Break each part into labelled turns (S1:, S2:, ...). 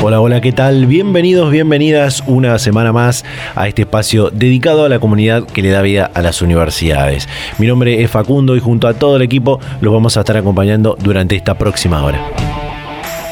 S1: Hola, hola, ¿qué tal? Bienvenidos, bienvenidas una semana más a este espacio dedicado a la comunidad que le da vida a las universidades. Mi nombre es Facundo y junto a todo el equipo los vamos a estar acompañando durante esta próxima hora.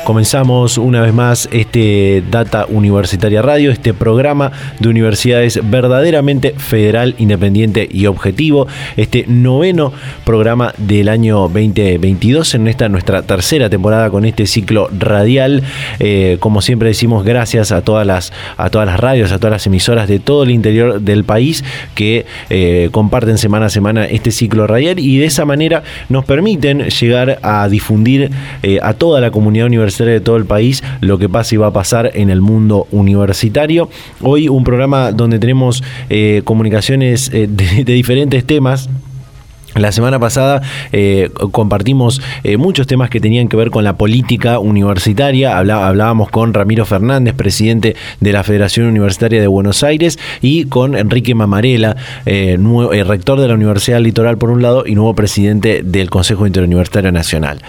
S1: Comenzamos una vez más este Data Universitaria Radio, este programa de universidades verdaderamente federal, independiente y objetivo, este noveno programa del año 2022 en esta nuestra tercera temporada con este ciclo radial. Eh, como siempre decimos, gracias a todas las a todas las radios, a todas las emisoras de todo el interior del país que eh, comparten semana a semana este ciclo radial y de esa manera nos permiten llegar a difundir eh, a toda la comunidad universitaria de todo el país lo que pasa y va a pasar en el mundo universitario. Hoy un programa donde tenemos eh, comunicaciones eh, de diferentes temas la semana pasada eh, compartimos eh, muchos temas que tenían que ver con la política universitaria. hablábamos con Ramiro Fernández, presidente de la Federación Universitaria de Buenos Aires, y con Enrique Mamarela, eh, rector de la Universidad Litoral por un lado y nuevo presidente del Consejo Interuniversitario Nacional.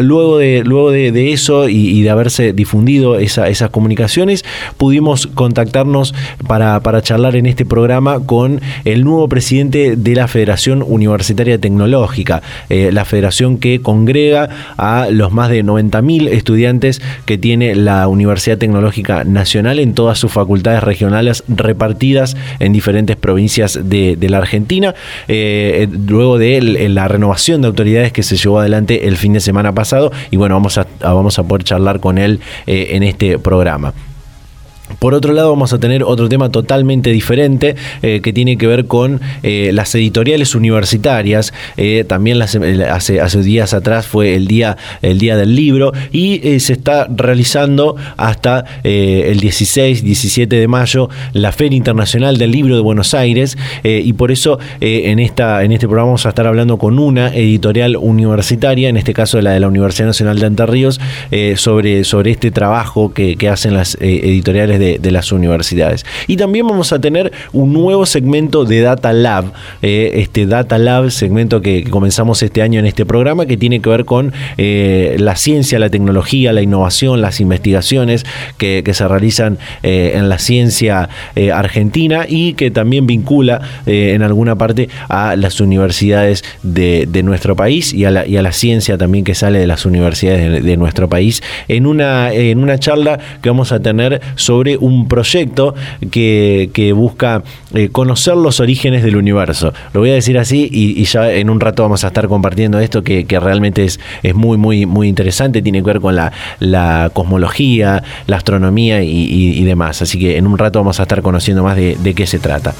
S1: luego de, luego de, eso y, de haberse difundido esas comunicaciones, pudimos contactarnos para, para charlar en este programa con el nuevo presidente de la Federación Universitaria Tecnológica, eh, la federación que congrega a los más de 90.000 estudiantes que tiene la Universidad Tecnológica Nacional en todas sus facultades regionales repartidas en diferentes provincias de, la Argentina, eh, luego de la renovación de autoridades que se llevó adelante el fin de semana pasado y bueno, vamos a, vamos a poder charlar con él eh, en este programa. Por otro lado, vamos a tener otro tema totalmente diferente eh, que tiene que ver con eh, las editoriales universitarias. Eh, también hace, hace, días atrás fue el día, el día del libro y se está realizando hasta el 16, 17 de mayo la Feria Internacional del Libro de Buenos Aires y por eso en, esta, en este programa vamos a estar hablando con una editorial universitaria, en este caso la de la Universidad Nacional de Entre Ríos, sobre, sobre este trabajo que, que hacen las editoriales de, las universidades. Y también vamos a tener un nuevo segmento de Data Lab, eh, este Data Lab, segmento que, comenzamos este año en este programa, que tiene que ver con eh, la ciencia, la tecnología, la innovación, las investigaciones que, se realizan eh, en la ciencia argentina y que también vincula en alguna parte a las universidades de, nuestro país y a, la, y a, la, ciencia también que sale de las universidades de, nuestro país en una, en una charla que vamos a tener sobre un proyecto que, busca eh, conocer los orígenes del universo. Lo voy a decir así y, ya en un rato vamos a estar compartiendo esto que, realmente es, es muy, muy, muy interesante. Tiene que ver con la, cosmología, la astronomía y, demás. Así que en un rato vamos a estar conociendo más de qué se trata.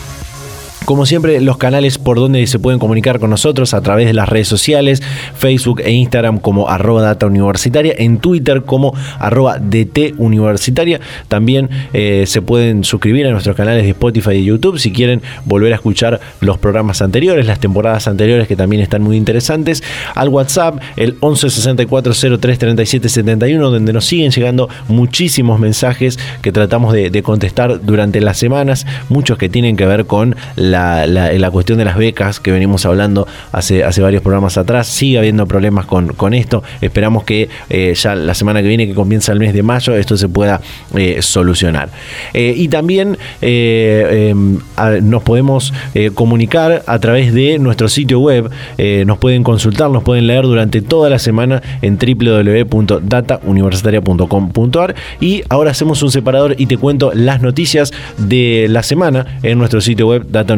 S1: Como siempre, los canales por donde se pueden comunicar con nosotros a través de las redes sociales, Facebook e Instagram como arroba data universitaria, en Twitter como arroba DT universitaria. También eh, se pueden suscribir a nuestros canales de Spotify y YouTube si quieren volver a escuchar los programas anteriores, las temporadas anteriores que también están muy interesantes. Al WhatsApp, el 11 64 03 37 71, donde nos siguen llegando muchísimos mensajes que tratamos de, de contestar durante las semanas, muchos que tienen que ver con la la, cuestión de las becas que venimos hablando hace, hace varios programas atrás. Sigue habiendo problemas con, con esto. Esperamos que eh, ya la semana que viene, que comienza el mes de mayo, esto se pueda eh, solucionar. Eh, y también em, nos podemos comunicar a través de nuestro sitio web. nos pueden consultar, nos pueden leer durante toda la semana en www.datauniversitaria.com.ar. Y ahora hacemos un separador y te cuento las noticias de la semana en nuestro sitio web data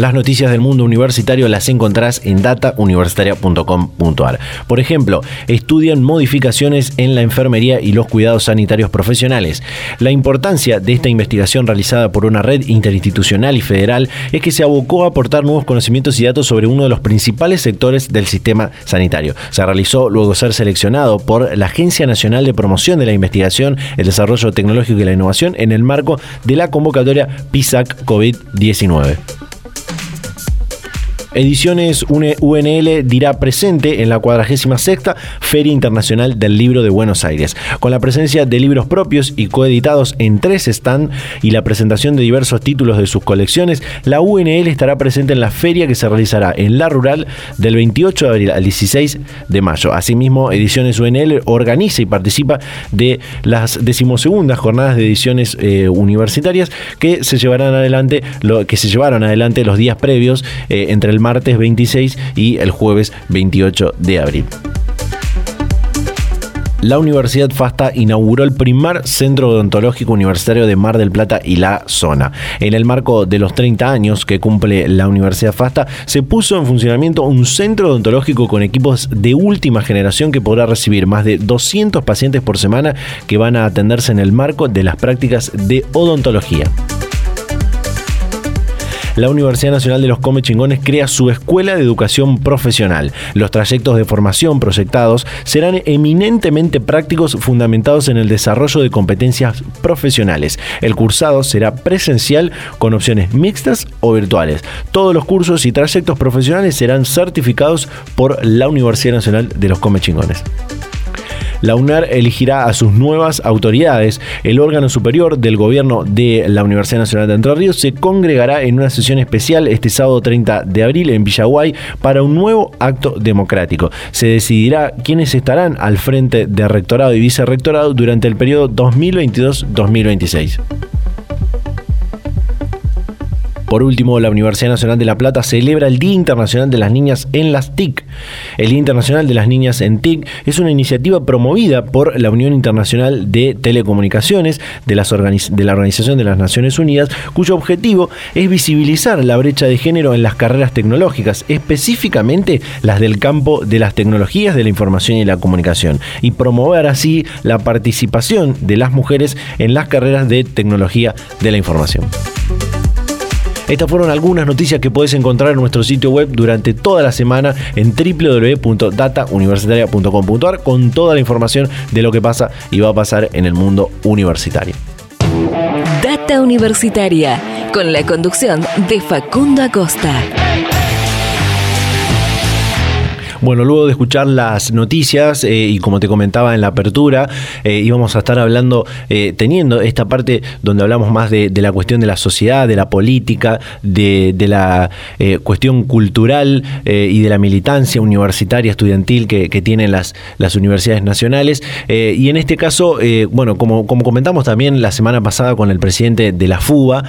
S1: Las noticias del mundo universitario las encontrás en datauniversitaria.com.ar. Por ejemplo, estudian modificaciones en la enfermería y los cuidados sanitarios profesionales. La importancia de esta investigación realizada por una red interinstitucional y federal es que se abocó a aportar nuevos conocimientos y datos sobre uno de los principales sectores del sistema sanitario. Se realizó luego de ser seleccionado por la Agencia Nacional de Promoción de la Investigación, el Desarrollo Tecnológico y la Innovación en el marco de la convocatoria PISAC COVID-19. Ediciones UNL dirá presente en la 46 Feria Internacional del Libro de Buenos Aires, con la presencia de libros propios y coeditados en tres stands y la presentación de diversos títulos de sus colecciones, la UNL estará presente en la feria que se realizará en La Rural del 28 de abril al 16 de mayo. Asimismo, Ediciones UNL organiza y participa de las decimosegundas jornadas de ediciones eh, universitarias que se llevarán adelante, lo, que se llevaron adelante los días previos eh, entre el martes 26 y el jueves 28 de abril la Universidad FASTA inauguró el primer centro odontológico universitario de Mar del Plata y la zona. En el marco de los 30 años que cumple la Universidad FASTA, se puso en funcionamiento un centro odontológico con equipos de última generación que podrá recibir más de 200 pacientes por semana que van a atenderse en el marco de las prácticas de odontología la Universidad Nacional de los Come Chingones crea su Escuela de Educación Profesional. Los trayectos de formación proyectados serán eminentemente prácticos fundamentados en el desarrollo de competencias profesionales. El cursado será presencial con opciones mixtas o virtuales. Todos los cursos y trayectos profesionales serán certificados por la Universidad Nacional de los Come Chingones la UNAR elegirá a sus nuevas autoridades. El órgano superior del gobierno de la Universidad Nacional de Entre Ríos se congregará en una sesión especial este sábado 30 de abril en Villaguay para un nuevo acto democrático. Se decidirá quiénes estarán al frente de rectorado y vicerrectorado durante el periodo 2022-2026. Por último, la Universidad Nacional de La Plata celebra el Día Internacional de las Niñas en las TIC. El Día Internacional de las Niñas en TIC es una iniciativa promovida por la Unión Internacional de Telecomunicaciones de, de la Organización de las Naciones Unidas, cuyo objetivo es visibilizar la brecha de género en las carreras tecnológicas, específicamente las del campo de las tecnologías de la información y la comunicación, y promover así la participación de las mujeres en las carreras de tecnología de la información. Estas fueron algunas noticias que puedes encontrar en nuestro sitio web durante toda la semana en www.datauniversitaria.com.ar con toda la información de lo que pasa y va a pasar en el mundo universitario.
S2: Data Universitaria, con la conducción de Facundo Acosta.
S1: Bueno, luego de escuchar las noticias eh, y como te comentaba en la apertura, eh, íbamos a estar hablando, eh, teniendo esta parte donde hablamos más de, la cuestión de la sociedad, de la política, de, la cuestión cultural y de la militancia universitaria, estudiantil que, tienen las, las universidades nacionales. y en este caso, bueno, como, como comentamos también la semana pasada con el presidente de la FUBA,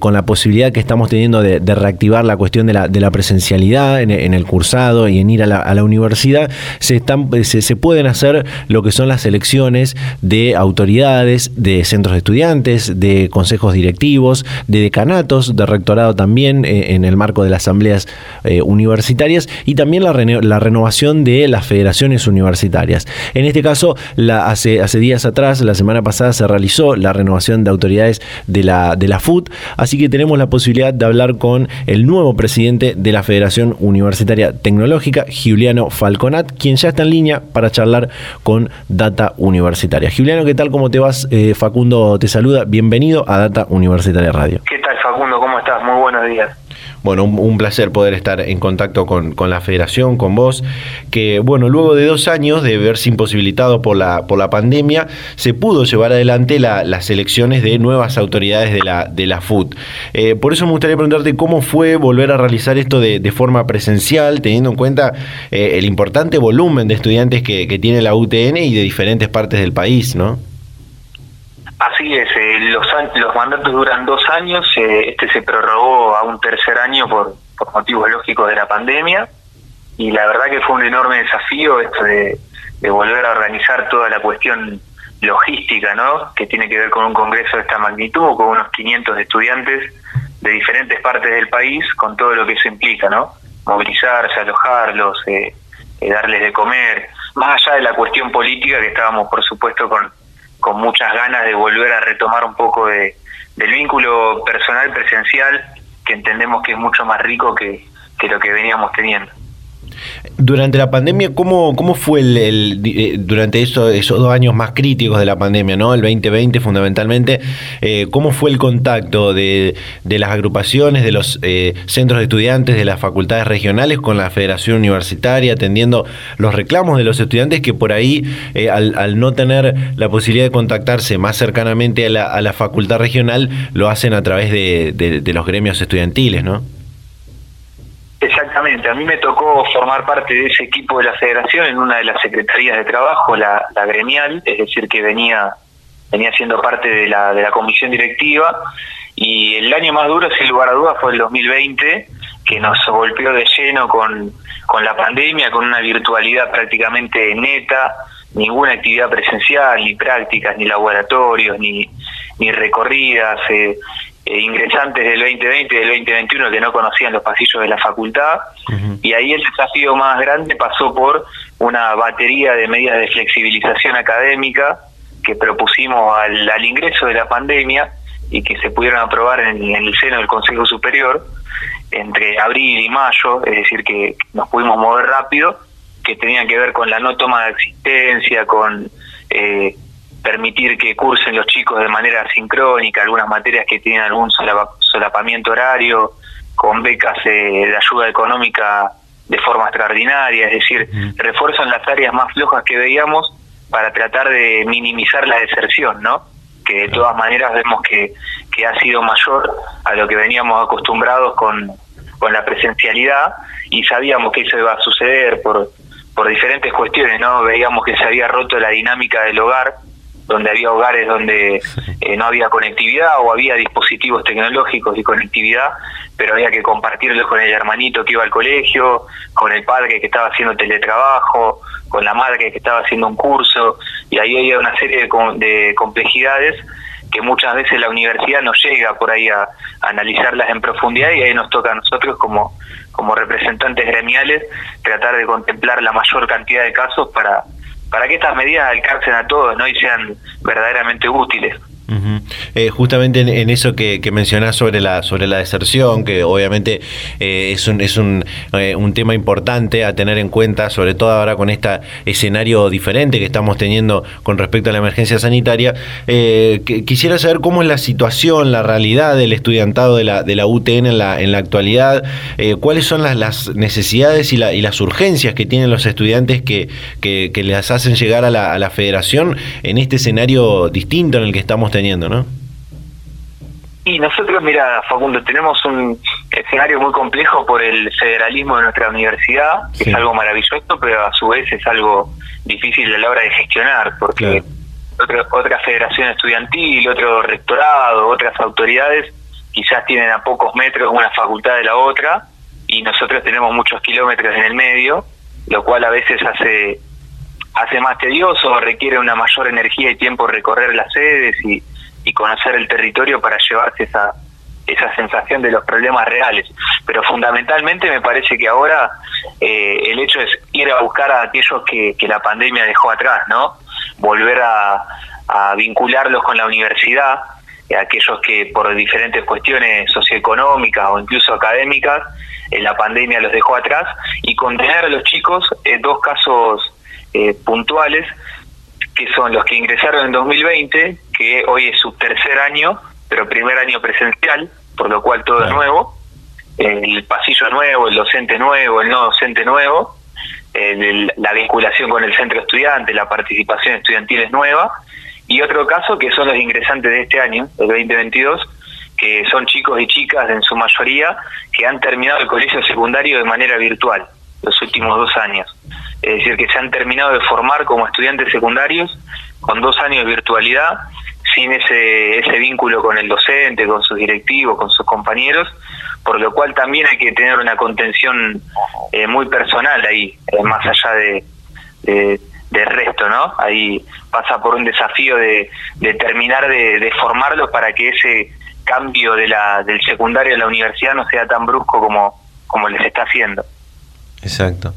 S1: con la posibilidad que estamos teniendo de, reactivar la cuestión de la, de la presencialidad en, en, el cursado y en ir a la, a la universidad, se, están, se, pueden hacer lo que son las elecciones de autoridades, de centros de estudiantes, de consejos directivos, de decanatos, de rectorado también eh, en el marco de las asambleas eh, universitarias y también la, la, renovación de las federaciones universitarias. En este caso, hace, hace días atrás, la semana pasada, se realizó la renovación de autoridades de la, de la FUT, así que tenemos la posibilidad de hablar con el nuevo presidente de la Federación Universitaria Tecnológica, Julio Juliano Falconat, quien ya está en línea para charlar con Data Universitaria. Juliano, ¿qué tal? ¿Cómo te vas? Eh, Facundo te saluda. Bienvenido a Data Universitaria Radio.
S3: ¿Qué tal, Facundo? ¿Cómo estás? Muy buenos días.
S1: Bueno, un, placer poder estar en contacto con, la federación, con vos, que bueno, luego de dos años de verse imposibilitado por la, por la pandemia, se pudo llevar adelante las elecciones de nuevas autoridades de la, de la FUT. Eh, por eso me gustaría preguntarte cómo fue volver a realizar esto de, forma presencial, teniendo en cuenta eh, el importante volumen de estudiantes que tiene la UTN y de diferentes partes del país, ¿no?
S3: Así es, eh, los, los mandatos duran dos años, eh, este se prorrogó a un tercer año por, por motivos lógicos de la pandemia y la verdad que fue un enorme desafío esto de, volver a organizar toda la cuestión logística, ¿no? Que tiene que ver con un congreso de esta magnitud, con unos 500 estudiantes de diferentes partes del país con todo lo que eso implica, ¿no? Movilizarse, alojarlos, eh, eh, darles de comer, más allá de la cuestión política que estábamos por supuesto con, con muchas ganas de volver a retomar un poco de, del vínculo personal presencial que entendemos que es mucho más rico que, que lo que veníamos teniendo.
S1: Durante la pandemia, ¿cómo, cómo fue el, eh, durante eso, esos dos años más críticos de la pandemia, ¿no? el 2020 fundamentalmente, eh, cómo fue el contacto de, de las agrupaciones, de los eh, centros de estudiantes, de las facultades regionales con la Federación Universitaria, atendiendo los reclamos de los estudiantes que por ahí, al, al, no tener la posibilidad de contactarse más cercanamente a la, a la facultad regional, lo hacen a través de, de, de los gremios estudiantiles, ¿no?
S3: Exactamente, a mí me tocó formar parte de ese equipo de la federación en una de las secretarías de trabajo, la, gremial, es decir, que venía venía siendo parte de la, de la comisión directiva y el año más duro, sin lugar a dudas, fue el 2020, que nos golpeó de lleno con, con la pandemia, con una virtualidad prácticamente neta, ninguna actividad presencial, ni prácticas, ni laboratorios, ni, ni recorridas. Eh, eh, ingresantes del 2020 y del 2021 que no conocían los pasillos de la facultad. Y ahí el desafío más grande pasó por una batería de medidas de flexibilización académica que propusimos al, ingreso de la pandemia y que se pudieron aprobar en, el seno del Consejo Superior entre abril y mayo, es decir, que nos pudimos mover rápido, que tenían que ver con la no toma de existencia, con eh, permitir que cursen los chicos de manera sincrónica algunas materias que tienen algún solapamiento horario, con becas eh, de ayuda económica de forma extraordinaria, es decir, refuerzan las áreas más flojas que veíamos para tratar de minimizar la deserción, ¿no? Que de todas maneras vemos que, que ha sido mayor a lo que veníamos acostumbrados con, con la presencialidad y sabíamos que eso iba a suceder por, por diferentes cuestiones, ¿no? Veíamos que se había roto la dinámica del hogar, donde había hogares donde eh, no había conectividad o había dispositivos tecnológicos y conectividad, pero había que compartirlos con el hermanito que iba al colegio, con el padre que estaba haciendo teletrabajo, con la madre que estaba haciendo un curso, y ahí había una serie de, complejidades que muchas veces la universidad no llega por ahí a, a, analizarlas en profundidad y ahí nos toca a nosotros como, como representantes gremiales tratar de contemplar la mayor cantidad de casos para para que estas medidas alcancen a todos ¿no? y sean verdaderamente útiles.
S1: Eh, justamente en, eso que, que, mencionás sobre la sobre la deserción, que obviamente eh, es, un, es un, eh, un, tema importante a tener en cuenta, sobre todo ahora con este escenario diferente que estamos teniendo con respecto a la emergencia sanitaria. quisiera saber cómo es la situación, la realidad del estudiantado de la, de la UTN en la, en la actualidad, cuáles son las, las necesidades y, la, y, las urgencias que tienen los estudiantes que, que, que les hacen llegar a la, a la federación en este escenario distinto en el que estamos teniendo ¿no?
S3: Y nosotros, mira, Facundo, tenemos un escenario muy complejo por el federalismo de nuestra universidad, que es algo maravilloso, pero a su vez es algo difícil a la hora de gestionar, porque otra federación estudiantil, otro rectorado, otras autoridades quizás tienen a pocos metros una facultad de la otra, y nosotros tenemos muchos kilómetros en el medio, lo cual a veces hace hace más tedioso, requiere una mayor energía y tiempo recorrer las sedes y y conocer el territorio para llevarse esa esa sensación de los problemas reales. Pero fundamentalmente me parece que ahora eh, el hecho es ir a buscar a aquellos que, que la pandemia dejó atrás, ¿no? Volver a, a vincularlos con la universidad, eh, aquellos que por diferentes cuestiones socioeconómicas o incluso académicas, eh, la pandemia los dejó atrás, y contener a los chicos en dos casos puntuales que son los que ingresaron en 2020, que hoy es su tercer año, pero primer año presencial, por lo cual todo es nuevo, el pasillo nuevo, el docente nuevo, el no docente nuevo, la vinculación con el centro estudiante, la participación estudiantil es nueva, y otro caso que son los ingresantes de este año, el 2022, que son chicos y chicas en su mayoría que han terminado el colegio secundario de manera virtual los últimos dos años es decir, que se han terminado de formar como estudiantes secundarios con dos años de virtualidad, sin ese, ese vínculo con el docente, con sus directivos, con sus compañeros, por lo cual también hay que tener una contención eh, muy personal ahí, eh, más allá de, de, resto, ¿no? Ahí pasa por un desafío de, de terminar de, de formarlos para que ese cambio de la, del secundario a la universidad no sea tan brusco como, como les está haciendo.
S1: Exacto.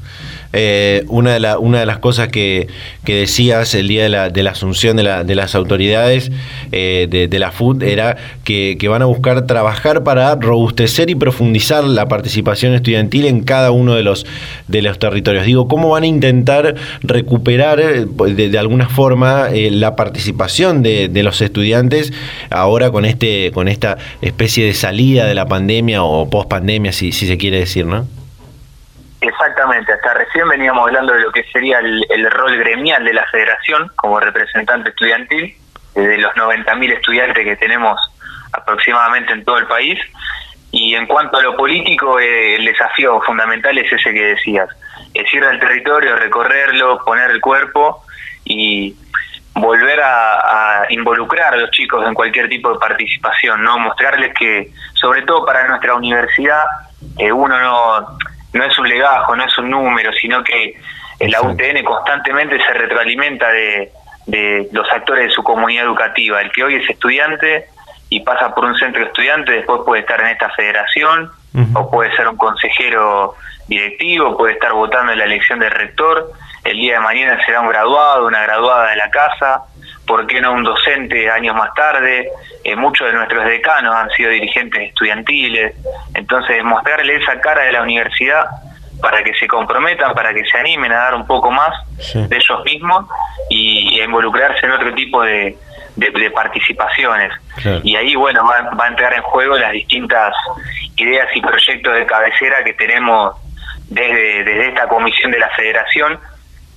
S1: Eh, una, de la, una de las cosas que, decías el día de la, de la asunción de, la, de las autoridades eh, de, la FUD era que, van a buscar trabajar para robustecer y profundizar la participación estudiantil en cada uno de los, de los territorios. Digo, ¿cómo van a intentar recuperar eh, de, alguna forma la participación de, los estudiantes ahora con, este, con esta especie de salida de la pandemia o post pandemia, si, si se quiere decir, ¿no?
S3: Exactamente, hasta recién veníamos hablando de lo que sería el, rol gremial de la federación como representante estudiantil, de los 90.000 estudiantes que tenemos aproximadamente en todo el país. Y en cuanto a lo político, eh, el desafío fundamental es ese que decías, es ir al territorio, recorrerlo, poner el cuerpo y volver a, involucrar a los chicos en cualquier tipo de participación, no mostrarles que, sobre todo para nuestra universidad, eh, uno no no es un legajo, no es un número, sino que la UTN constantemente se retroalimenta de, los actores de su comunidad educativa. El que hoy es estudiante y pasa por un centro de estudiantes, después puede estar en esta federación, o puede ser un consejero directivo, puede estar votando en la elección del rector, el día de mañana será un graduado, una graduada de la casa, ¿por qué no un docente años más tarde? Eh, muchos de nuestros decanos han sido dirigentes estudiantiles, entonces mostrarle esa cara de la universidad para que se comprometan, para que se animen a dar un poco más de ellos mismos y, a involucrarse en otro tipo de, participaciones. Y ahí, bueno, va, va a entrar en juego las distintas ideas y proyectos de cabecera que tenemos desde, desde esta comisión de la federación,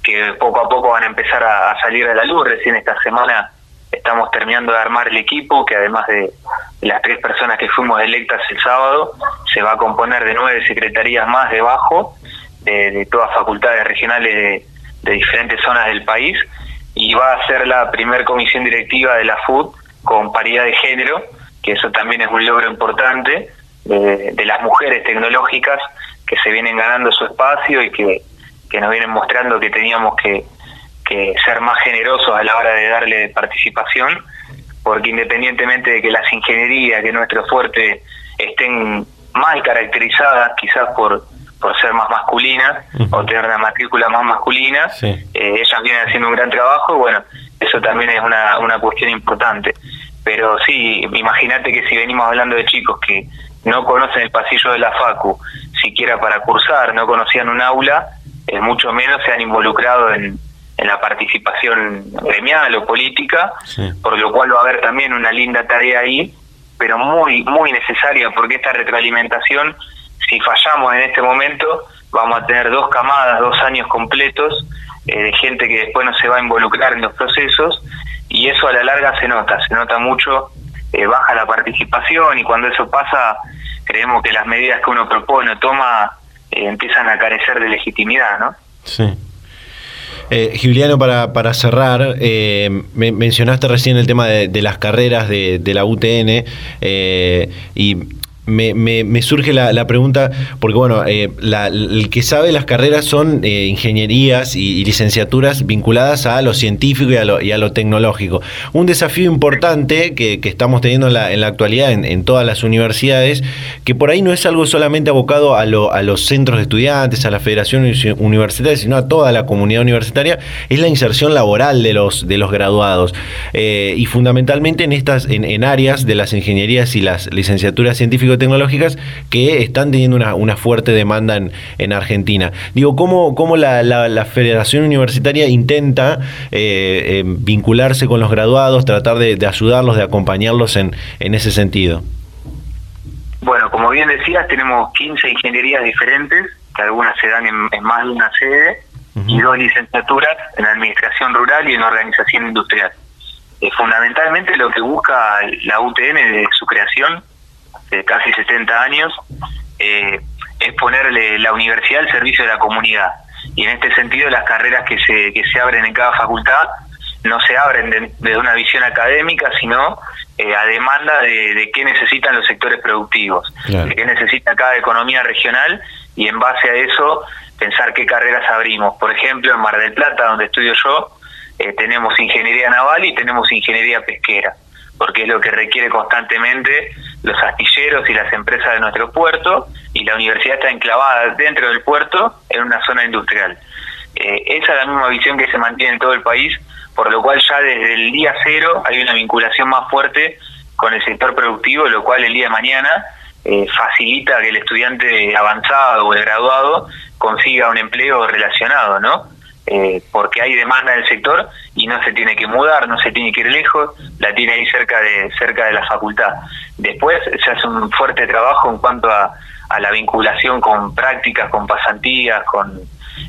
S3: que poco a poco van a empezar a, salir de la luz. Recién esta semana estamos terminando de armar el equipo, que además de las tres personas que fuimos electas el sábado, se va a componer de nueve secretarías más debajo, de, de todas facultades regionales de, diferentes zonas del país, y va a ser la primer comisión directiva de la FUD con paridad de género, que eso también es un logro importante, de, de las mujeres tecnológicas que se vienen ganando su espacio y que que nos vienen mostrando que teníamos que, ser más generosos a la hora de darle participación, porque independientemente de que las ingenierías, que nuestro fuerte, estén mal caracterizadas quizás por, por ser más masculinas o tener una matrícula más masculina, eh, ellas vienen haciendo un gran trabajo y bueno, eso también es una, una cuestión importante. Pero sí, imagínate que si venimos hablando de chicos que no conocen el pasillo de la FACU, siquiera para cursar, no conocían un aula, eh, mucho menos se han involucrado en, la participación gremial o política, por lo cual va a haber también una linda tarea ahí, pero muy, muy necesaria, porque esta retroalimentación, si fallamos en este momento, vamos a tener dos camadas, dos años completos eh, de gente que después no se va a involucrar en los procesos, y eso a la larga se nota, se nota mucho, eh, baja la participación, y cuando eso pasa, creemos que las medidas que uno propone o toma eh, empiezan a carecer de legitimidad, ¿no?
S1: Sí. Eh, Giuliano, para, para cerrar, eh, mencionaste recién el tema de, las carreras de, de la UTN eh, y me, surge la, pregunta, porque bueno, eh, el que sabe las carreras son eh, ingenierías y, licenciaturas vinculadas a lo científico y a lo, y a lo tecnológico. Un desafío importante que, estamos teniendo en la, en la actualidad en, todas las universidades, que por ahí no es algo solamente abocado a, lo, a los centros de estudiantes, a la federación universitaria, sino a toda la comunidad universitaria, es la inserción laboral de los, de los graduados. Eh, y fundamentalmente en, estas, en, en áreas de las ingenierías y las licenciaturas científicas tecnológicas que están teniendo una, fuerte demanda en, Argentina. Digo, ¿cómo, cómo la, la, Federación Universitaria intenta eh, eh, vincularse con los graduados, tratar de, ayudarlos, de acompañarlos en, en ese sentido?
S3: Bueno, como bien decías, tenemos 15 ingenierías diferentes, que algunas se dan en, más de una sede, y dos licenciaturas en Administración Rural y en Organización Industrial. Eh, fundamentalmente lo que busca la UTN de su creación de casi 70 años, eh, es ponerle la universidad al servicio de la comunidad. Y en este sentido las carreras que se, que se abren en cada facultad no se abren desde una visión académica, sino eh, a demanda de, qué necesitan los sectores productivos, de qué necesita cada economía regional y en base a eso pensar qué carreras abrimos. Por ejemplo, en Mar del Plata, donde estudio yo, eh, tenemos ingeniería naval y tenemos ingeniería pesquera, porque es lo que requiere constantemente los astilleros y las empresas de nuestro puerto y la universidad está enclavada dentro del puerto en una zona industrial. Eh, esa es la misma visión que se mantiene en todo el país, por lo cual ya desde el día cero hay una vinculación más fuerte con el sector productivo, lo cual el día de mañana eh, facilita que el estudiante avanzado o el graduado consiga un empleo relacionado, ¿no? Eh, porque hay demanda del sector y no se tiene que mudar, no se tiene que ir lejos, la tiene ahí cerca de cerca de la facultad. Después se hace un fuerte trabajo en cuanto a, a la vinculación con prácticas, con pasantías, con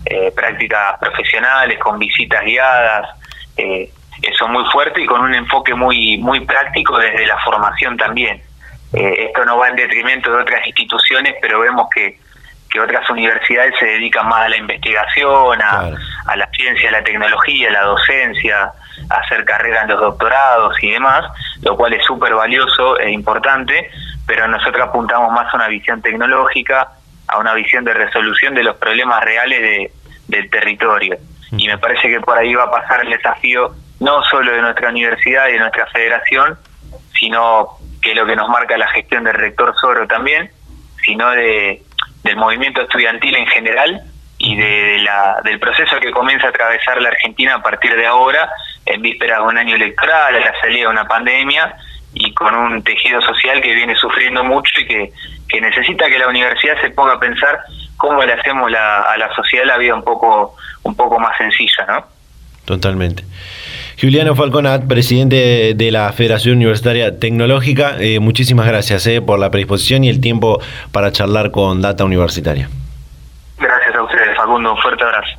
S3: eh, prácticas profesionales, con visitas guiadas, eh, eso muy fuerte y con un enfoque muy muy práctico desde la formación también. Eh, esto no va en detrimento de otras instituciones, pero vemos que, que otras universidades se dedican más a la investigación, a, a la ciencia, a la tecnología, a la docencia, a hacer carreras en los doctorados y demás, lo cual es súper valioso e importante, pero nosotros apuntamos más a una visión tecnológica, a una visión de resolución de los problemas reales de, del territorio. Y me parece que por ahí va a pasar el desafío no solo de nuestra universidad y de nuestra federación, sino que es lo que nos marca la gestión del rector Soro también, sino de, del movimiento estudiantil en general y de la, del proceso que comienza a atravesar la Argentina a partir de ahora, en vísperas de un año electoral, a la salida de una pandemia y con un tejido social que viene sufriendo mucho y que, que necesita que la universidad se ponga a pensar cómo le hacemos la, a la sociedad la vida un poco, un poco más sencilla, ¿no?
S1: Totalmente. Juliano Falconat, presidente de la Federación Universitaria Tecnológica, eh, muchísimas gracias eh, por la predisposición y el tiempo para charlar con Data Universitaria.
S3: Gracias a ustedes, Facundo. Un fuerte abrazo.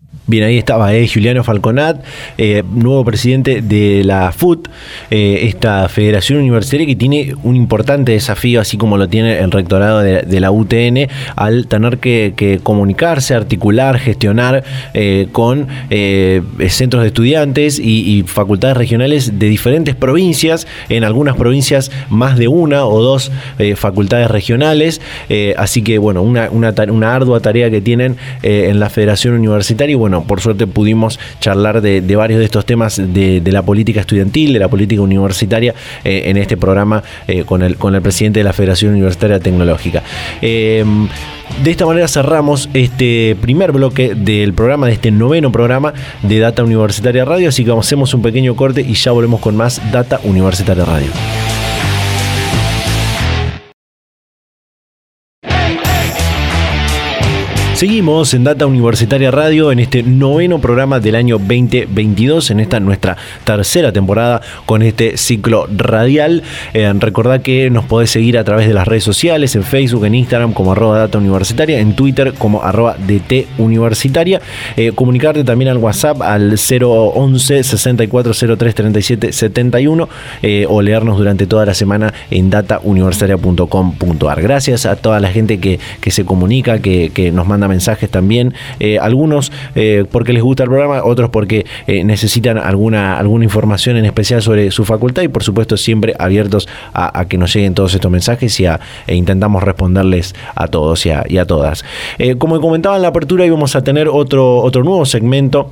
S1: Bien, ahí estaba eh, Juliano Falconat, eh, nuevo presidente de la FUT, eh, esta federación universitaria que tiene un importante desafío, así como lo tiene el rectorado de, la UTN, al tener que, comunicarse, articular, gestionar eh, con eh, centros de estudiantes y, facultades regionales de diferentes provincias, en algunas provincias más de una o dos eh, facultades regionales, así que bueno, una, una, una, ardua tarea que tienen en la federación universitaria y bueno, por suerte pudimos charlar de, varios de estos temas de, de, la política estudiantil, de la política universitaria eh, en este programa eh, con, el, con el presidente de la Federación Universitaria Tecnológica. Eh, de esta manera cerramos este primer bloque del programa, de este noveno programa de Data Universitaria Radio, así que hacemos un pequeño corte y ya volvemos con más Data Universitaria Radio. Seguimos en Data Universitaria Radio en este noveno programa del año 2022, en esta nuestra tercera temporada con este ciclo radial. Eh, recordad que nos podés seguir a través de las redes sociales, en Facebook, en Instagram como arroba Data Universitaria, en Twitter como arroba DT Universitaria. Eh, comunicarte también al WhatsApp al 011 6403 37 71 eh, o leernos durante toda la semana en datauniversitaria.com.ar. Gracias a toda la gente que, que se comunica, que, que nos manda mensajes también, eh, algunos eh, porque les gusta el programa, otros porque eh, necesitan alguna, alguna información en especial sobre su facultad y por supuesto siempre abiertos a, que nos lleguen todos estos mensajes y a, e intentamos responderles a todos y a, y a todas. como comentaba en la apertura íbamos a tener otro, otro nuevo segmento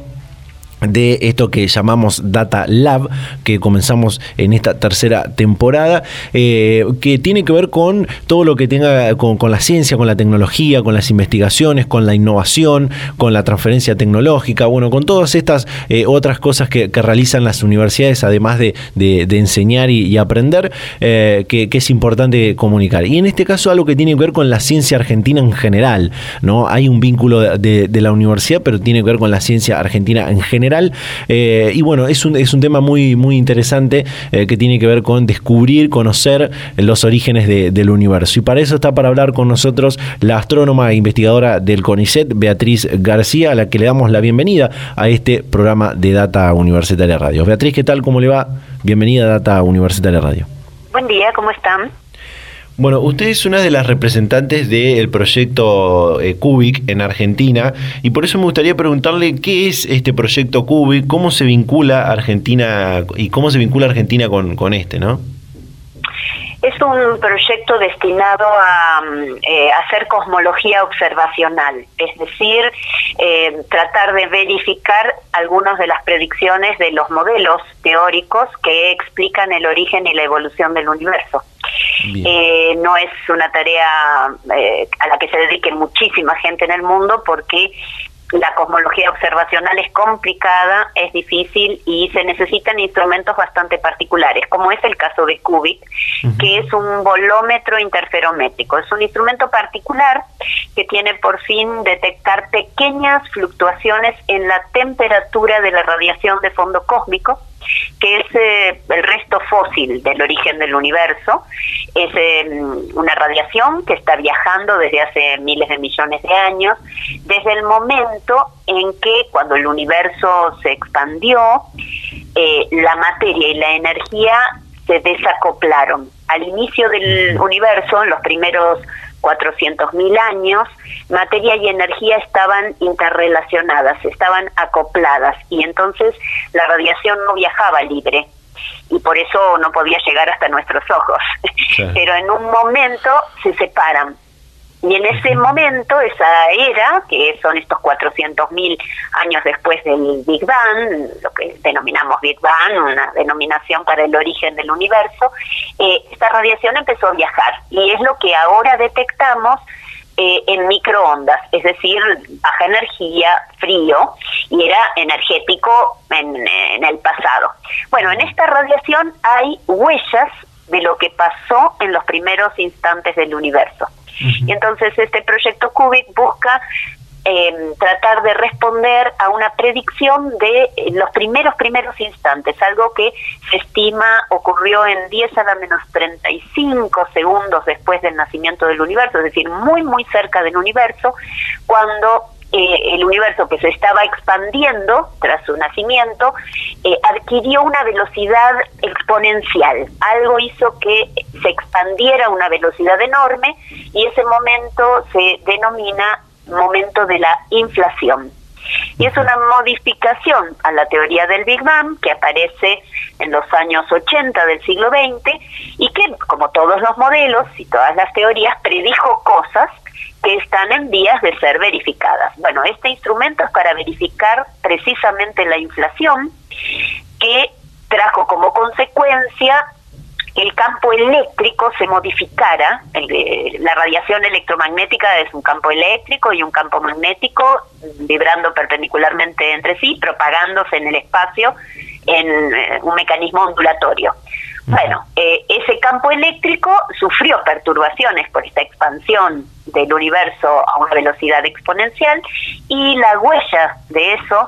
S1: de esto que llamamos Data Lab, que comenzamos en esta tercera temporada, eh, que tiene que ver con todo lo que tenga con, la ciencia, con la tecnología, con las investigaciones, con la innovación, con la transferencia tecnológica, bueno, con todas estas eh, otras cosas que, realizan las universidades, además de, de, enseñar y, aprender, eh, que, que, es importante comunicar. Y en este caso algo que tiene que ver con la ciencia argentina en general, ¿no? Hay un vínculo de, de la universidad, pero tiene que ver con la ciencia argentina en general Eh, y bueno, es un, es un tema muy, muy interesante eh, que tiene que ver con descubrir, conocer los orígenes de, del universo. Y para eso está para hablar con nosotros la astrónoma e investigadora del CONICET, Beatriz García, a la que le damos la bienvenida a este programa de Data Universitaria Radio. Beatriz, ¿qué tal? ¿Cómo le va? Bienvenida a Data Universitaria Radio.
S4: Buen día, ¿cómo están?
S1: Bueno, usted es una de las representantes del proyecto eh, Cubic en Argentina y por eso me gustaría preguntarle qué es este proyecto Cubic, cómo se vincula Argentina y cómo se vincula Argentina con, con este, ¿no?
S4: Es un proyecto destinado a eh, hacer cosmología observacional, es decir, eh, tratar de verificar algunas de las predicciones de los modelos teóricos que explican el origen y la evolución del universo. Eh, no es una tarea a la que se dedique muchísima gente en el mundo porque la cosmología observacional es complicada, es difícil y se necesitan instrumentos bastante particulares, como es el caso de CUBIC, que es un volómetro interferométrico. Es un instrumento particular que tiene por fin detectar pequeñas fluctuaciones en la temperatura de la radiación de fondo cósmico que es eh, el resto fósil del origen del universo. Es eh, una radiación que está viajando desde hace miles de millones de años, desde el momento en que cuando el universo se expandió, eh, la materia y la energía se desacoplaron. Al inicio del universo, en los primeros 400.000 años, materia y energía estaban interrelacionadas, estaban acopladas y entonces la radiación no viajaba libre y por eso no podía llegar hasta nuestros ojos. Pero en un momento se separan y en ese momento, esa era, que son estos 400.000 años después del Big Bang, lo que denominamos Big Bang, una denominación para el origen del universo, eh, esta radiación empezó a viajar y es lo que ahora detectamos eh, en microondas, es decir, baja energía, frío, y era energético en, en el pasado. Bueno, en esta radiación hay huellas de lo que pasó en los primeros instantes del universo. Y entonces este proyecto Cubic busca eh, tratar de responder a una predicción de los primeros primeros instantes, algo que se estima ocurrió en 10 a la menos 35 segundos después del nacimiento del universo, es decir, muy muy cerca del universo, cuando eh, el universo que se estaba expandiendo tras su nacimiento eh, adquirió una velocidad exponencial. Algo hizo que se expandiera a una velocidad enorme y ese momento se denomina momento de la inflación. Y es una modificación a la teoría del Big Bang que aparece en los años 80 del siglo XX y que, como todos los modelos y todas las teorías, predijo cosas que están en vías de ser verificadas. Bueno, este instrumento es para verificar precisamente la inflación que trajo como consecuencia que el campo eléctrico se modificara. la radiación electromagnética es un campo eléctrico y un campo magnético vibrando perpendicularmente entre sí, propagándose en el espacio en eh, un mecanismo ondulatorio. Bueno, eh, ese campo eléctrico sufrió perturbaciones por esta expansión del universo a una velocidad exponencial y la huella de eso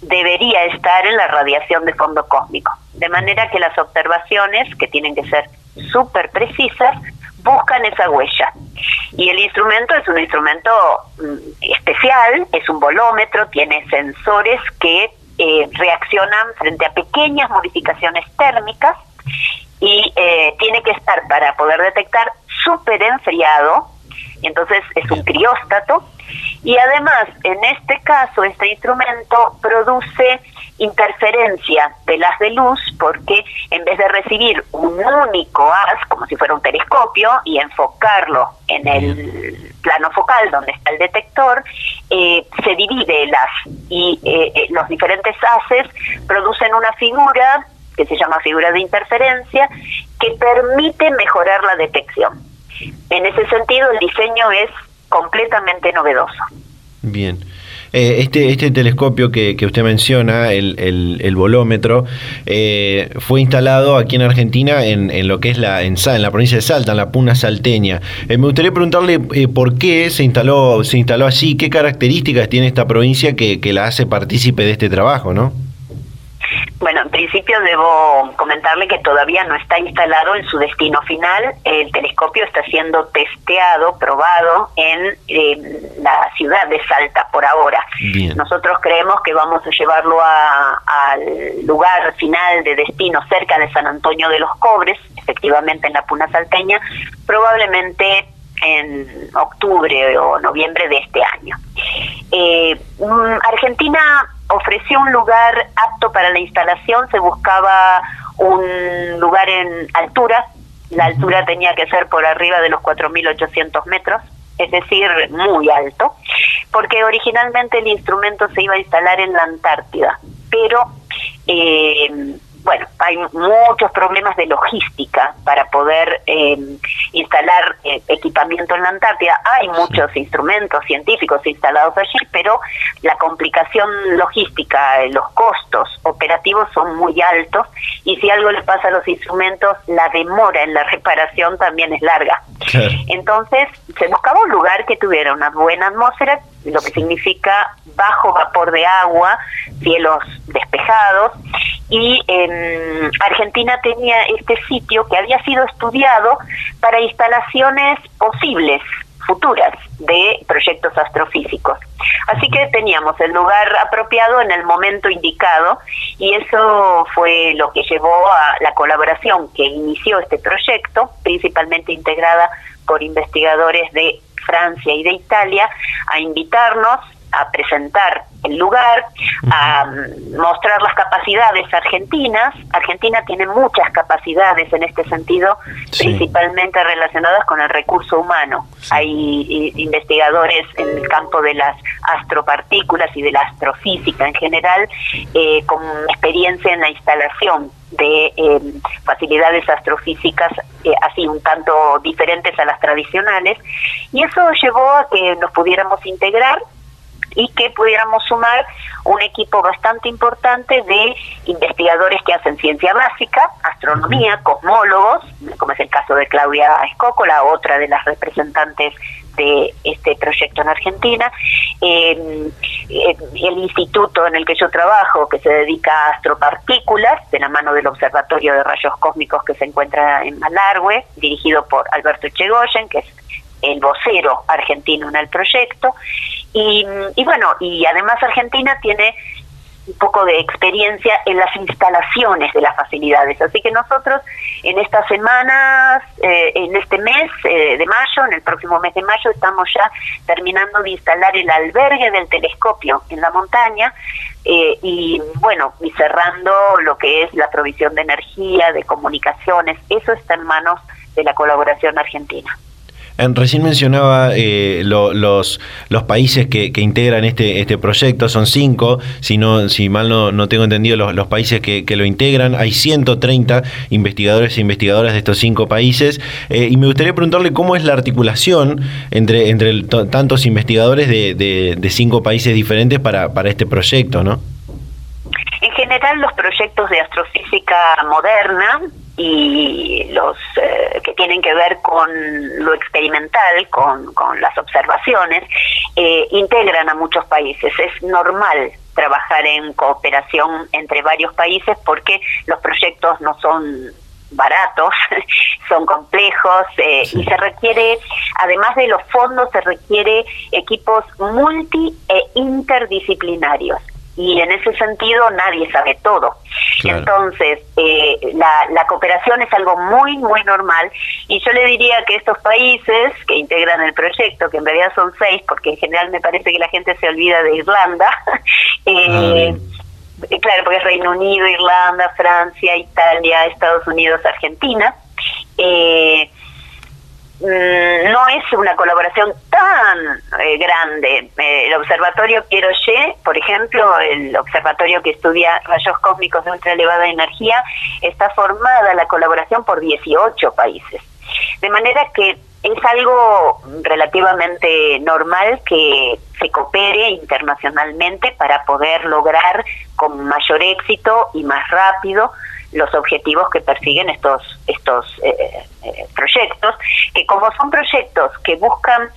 S4: debería estar en la radiación de fondo cósmico. De manera que las observaciones, que tienen que ser súper precisas, buscan esa huella. Y el instrumento es un instrumento mm, especial, es un volómetro, tiene sensores que eh, reaccionan frente a pequeñas modificaciones térmicas y eh, tiene que estar para poder detectar súper enfriado, entonces es un crióstato, y además en este caso este instrumento produce interferencia de las de luz porque en vez de recibir un único haz, como si fuera un telescopio, y enfocarlo en el plano focal donde está el detector, eh, se divide el haz. Y eh, los diferentes haces producen una figura que se llama figura de interferencia, que permite mejorar la detección. En ese sentido, el diseño es completamente novedoso.
S1: Bien. Eh, este, este telescopio que, usted menciona, el, el, volómetro, eh, fue instalado aquí en Argentina en, en, lo que es la en, en la provincia de Salta, en la Puna Salteña. Eh, me gustaría preguntarle por qué se instaló, se instaló allí, qué características tiene esta provincia que, que la hace partícipe de este trabajo, ¿no?
S4: Bueno, en principio debo comentarle que todavía no está instalado en su destino final. El telescopio está siendo testeado, probado en la ciudad de Salta por ahora. Nosotros creemos que vamos a llevarlo al lugar final de destino cerca de San Antonio de los Cobres, efectivamente en la Puna Salteña, probablemente en octubre o noviembre de este año. Eh, mm, Argentina ofreció un lugar apto para la instalación, se buscaba un lugar en altura, la altura tenía que ser por arriba de los 4.800 metros, es decir, muy alto, porque originalmente el instrumento se iba a instalar en la Antártida, pero eh, bueno, hay muchos problemas de logística para poder eh, instalar eh, equipamiento en la Antártida. Hay muchos instrumentos científicos instalados allí, pero la complicación logística, los costos operativos son muy altos y si algo le pasa a los instrumentos, la demora en la reparación también es larga. Entonces, se buscaba un lugar que tuviera una buena atmósfera, lo que significa bajo vapor de agua, cielos despejados, y eh, Argentina tenía este sitio que había sido estudiado para instalaciones posibles futuras de proyectos astrofísicos. Así que teníamos el lugar apropiado en el momento indicado y eso fue lo que llevó a la colaboración que inició este proyecto, principalmente integrada por investigadores de Francia y de Italia, a invitarnos a presentar el lugar, a mostrar las capacidades argentinas. Argentina tiene muchas capacidades en este sentido, principalmente relacionadas con el recurso humano. Hay investigadores en el campo de las astropartículas y de la astrofísica en general, eh, con experiencia en la instalación de em, facilidades astrofísicas eh, así un tanto diferentes a las tradicionales y eso llevó a que nos pudiéramos integrar y que pudiéramos sumar un equipo bastante importante de investigadores que hacen ciencia básica, astronomía, cosmólogos, como es el caso de Claudia Escócola, otra de las representantes de este proyecto en Argentina, eh, el instituto en el que yo trabajo, que se dedica a astropartículas, de la mano del Observatorio de Rayos Cósmicos que se encuentra en Malargüe, dirigido por Alberto Chegoyen, que es el vocero argentino en el proyecto. Y, bueno, y además Argentina tiene un poco de experiencia en las instalaciones de las facilidades. Así que nosotros en estas semanas, eh, en este mes eh, de mayo, en el próximo mes de mayo, estamos ya terminando de instalar el albergue del telescopio en la montaña eh, y bueno, y cerrando lo que es la provisión de energía, de comunicaciones. Eso está en manos de la colaboración argentina
S1: recién mencionaba eh, los, los países que, integran este, este proyecto, son cinco, si, no, si mal no, tengo entendido los, países que, lo integran, hay 130 investigadores e investigadoras de estos cinco países, eh, y me gustaría preguntarle cómo es la articulación entre, entre tantos investigadores de, de, cinco países diferentes para, para este proyecto, ¿no?
S4: En general, los proyectos de astrofísica moderna y los eh, que tienen que ver con lo experimental, con, con las observaciones, eh, integran a muchos países. Es normal trabajar en cooperación entre varios países porque los proyectos no son baratos, son complejos eh, y se requiere, además de los fondos, se requiere equipos multi e interdisciplinarios y en ese sentido nadie sabe todo. Entonces, eh, la, la, cooperación es algo muy, muy normal y yo le diría que estos países que integran el proyecto, que en realidad son seis, porque en general me parece que la gente se olvida de Irlanda, eh, ah, claro, porque es Reino Unido, Irlanda, Francia, Italia, Estados Unidos, Argentina. Eh, Mm, no es una colaboración tan eh, grande. Eh, el Observatorio Pieroché, por ejemplo, el observatorio que estudia rayos cósmicos de ultra elevada energía, está formada la colaboración por 18 países. De manera que es algo relativamente normal que se coopere internacionalmente para poder lograr con mayor éxito y más rápido los objetivos que persiguen estos estos eh, eh, proyectos que como son proyectos que buscan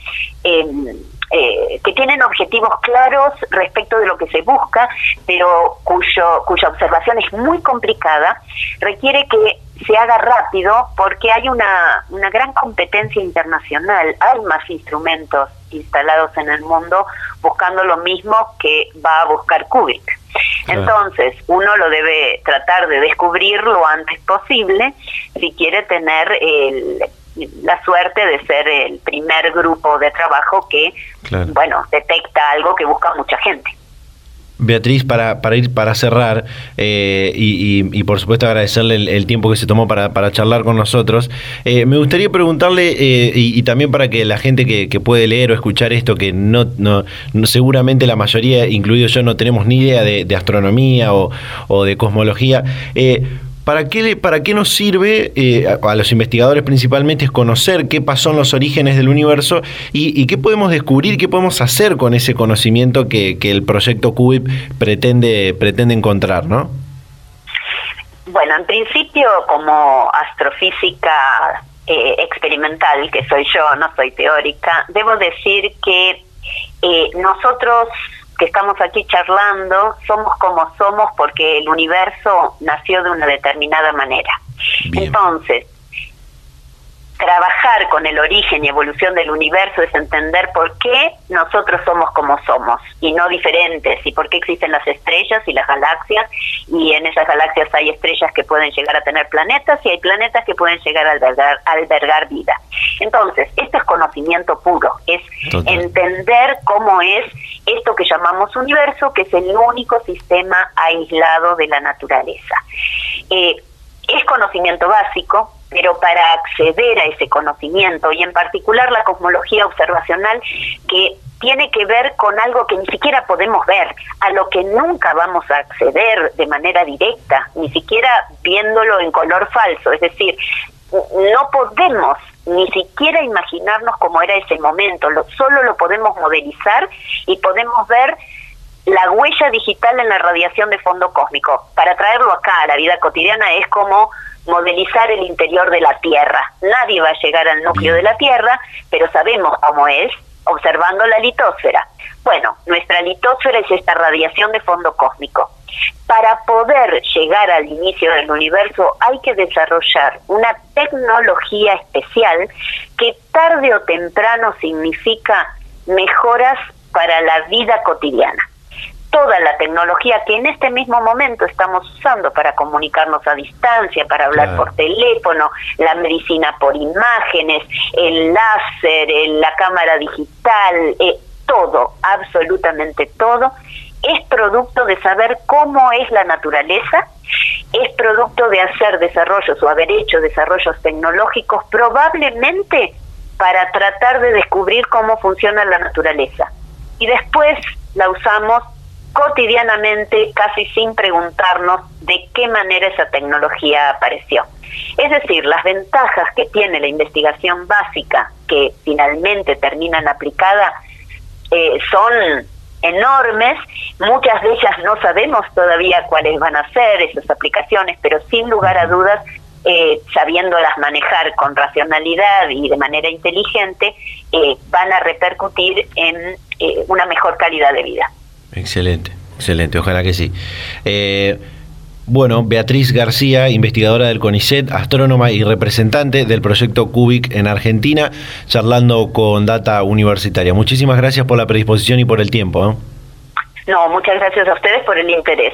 S4: em, eh, que tienen objetivos claros respecto de lo que se busca, pero cuyo, cuya observación es muy complicada, requiere que se haga rápido porque hay una, una gran competencia internacional, hay más instrumentos instalados en el mundo buscando lo mismo que va a buscar Kubik. Entonces, uno lo debe tratar de descubrir lo antes posible si quiere tener el, la suerte de ser el primer grupo de trabajo que, bueno, detecta algo que busca mucha gente.
S1: Beatriz, para, para ir para cerrar eh, y, por supuesto agradecerle el, tiempo que se tomó para, para charlar con nosotros, eh, me gustaría preguntarle eh, y, también para que la gente que, puede leer o escuchar esto, que no, no, seguramente la mayoría, incluido yo, no tenemos ni idea de, astronomía o, o, de cosmología, ¿Para qué, ¿Para qué nos sirve eh, a, los investigadores principalmente es conocer qué pasó en los orígenes del universo y, qué podemos descubrir, qué podemos hacer con ese conocimiento que, el proyecto QUIP pretende, pretende encontrar, ¿no?
S4: Bueno, en principio como astrofísica eh, experimental, que soy yo, no soy teórica, debo decir que eh, nosotros que estamos aquí charlando somos como somos porque el universo nació de una determinada manera. Entonces, trabajar con el origen y evolución del universo es entender por qué nosotros somos como somos y no diferentes y por qué existen las estrellas y las galaxias y en esas galaxias hay estrellas que pueden llegar a tener planetas y hay planetas que pueden llegar a albergar, albergar vida. Entonces, esto es conocimiento puro, es entender cómo es esto que llamamos universo, que es el único sistema aislado de la naturaleza. Eh, es conocimiento básico, pero para acceder a ese conocimiento y en particular la cosmología observacional que tiene que ver con algo que ni siquiera podemos ver, a lo que nunca vamos a acceder de manera directa, ni siquiera viéndolo en color falso, es decir, no podemos ni siquiera imaginarnos cómo era ese momento, lo, solo lo podemos modelizar y podemos ver la huella digital en la radiación de fondo cósmico. Para traerlo acá a la vida cotidiana es como modelizar el interior de la Tierra. Nadie va a llegar al núcleo de la Tierra, pero sabemos cómo es observando la litosfera. Bueno, nuestra litosfera es esta radiación de fondo cósmico. Para poder llegar al inicio del universo hay que desarrollar una tecnología especial que tarde o temprano significa mejoras para la vida cotidiana toda la tecnología que en este mismo momento estamos usando para comunicarnos a distancia, para hablar por teléfono, la medicina por imágenes, el láser, la cámara digital, eh, todo, absolutamente todo, es producto de saber cómo es la naturaleza, es producto de hacer desarrollos o haber hecho desarrollos tecnológicos probablemente para tratar de descubrir cómo funciona la naturaleza. Y después la usamos cotidianamente, casi sin preguntarnos de qué manera esa tecnología apareció. Es decir, las ventajas que tiene la investigación básica, que finalmente terminan aplicada, eh, son enormes, muchas de ellas no sabemos todavía cuáles van a ser esas aplicaciones, pero sin lugar a dudas, eh, sabiéndolas manejar con racionalidad y de manera inteligente, eh, van a repercutir en una mejor calidad de vida.
S1: Excelente, excelente, ojalá que sí. Eh, bueno, Beatriz García, investigadora del CONICET, astrónoma y representante del proyecto Cubic en Argentina, charlando con Data Universitaria. Muchísimas gracias por la predisposición y por el tiempo.
S4: ¿eh? No, muchas gracias a ustedes por el interés.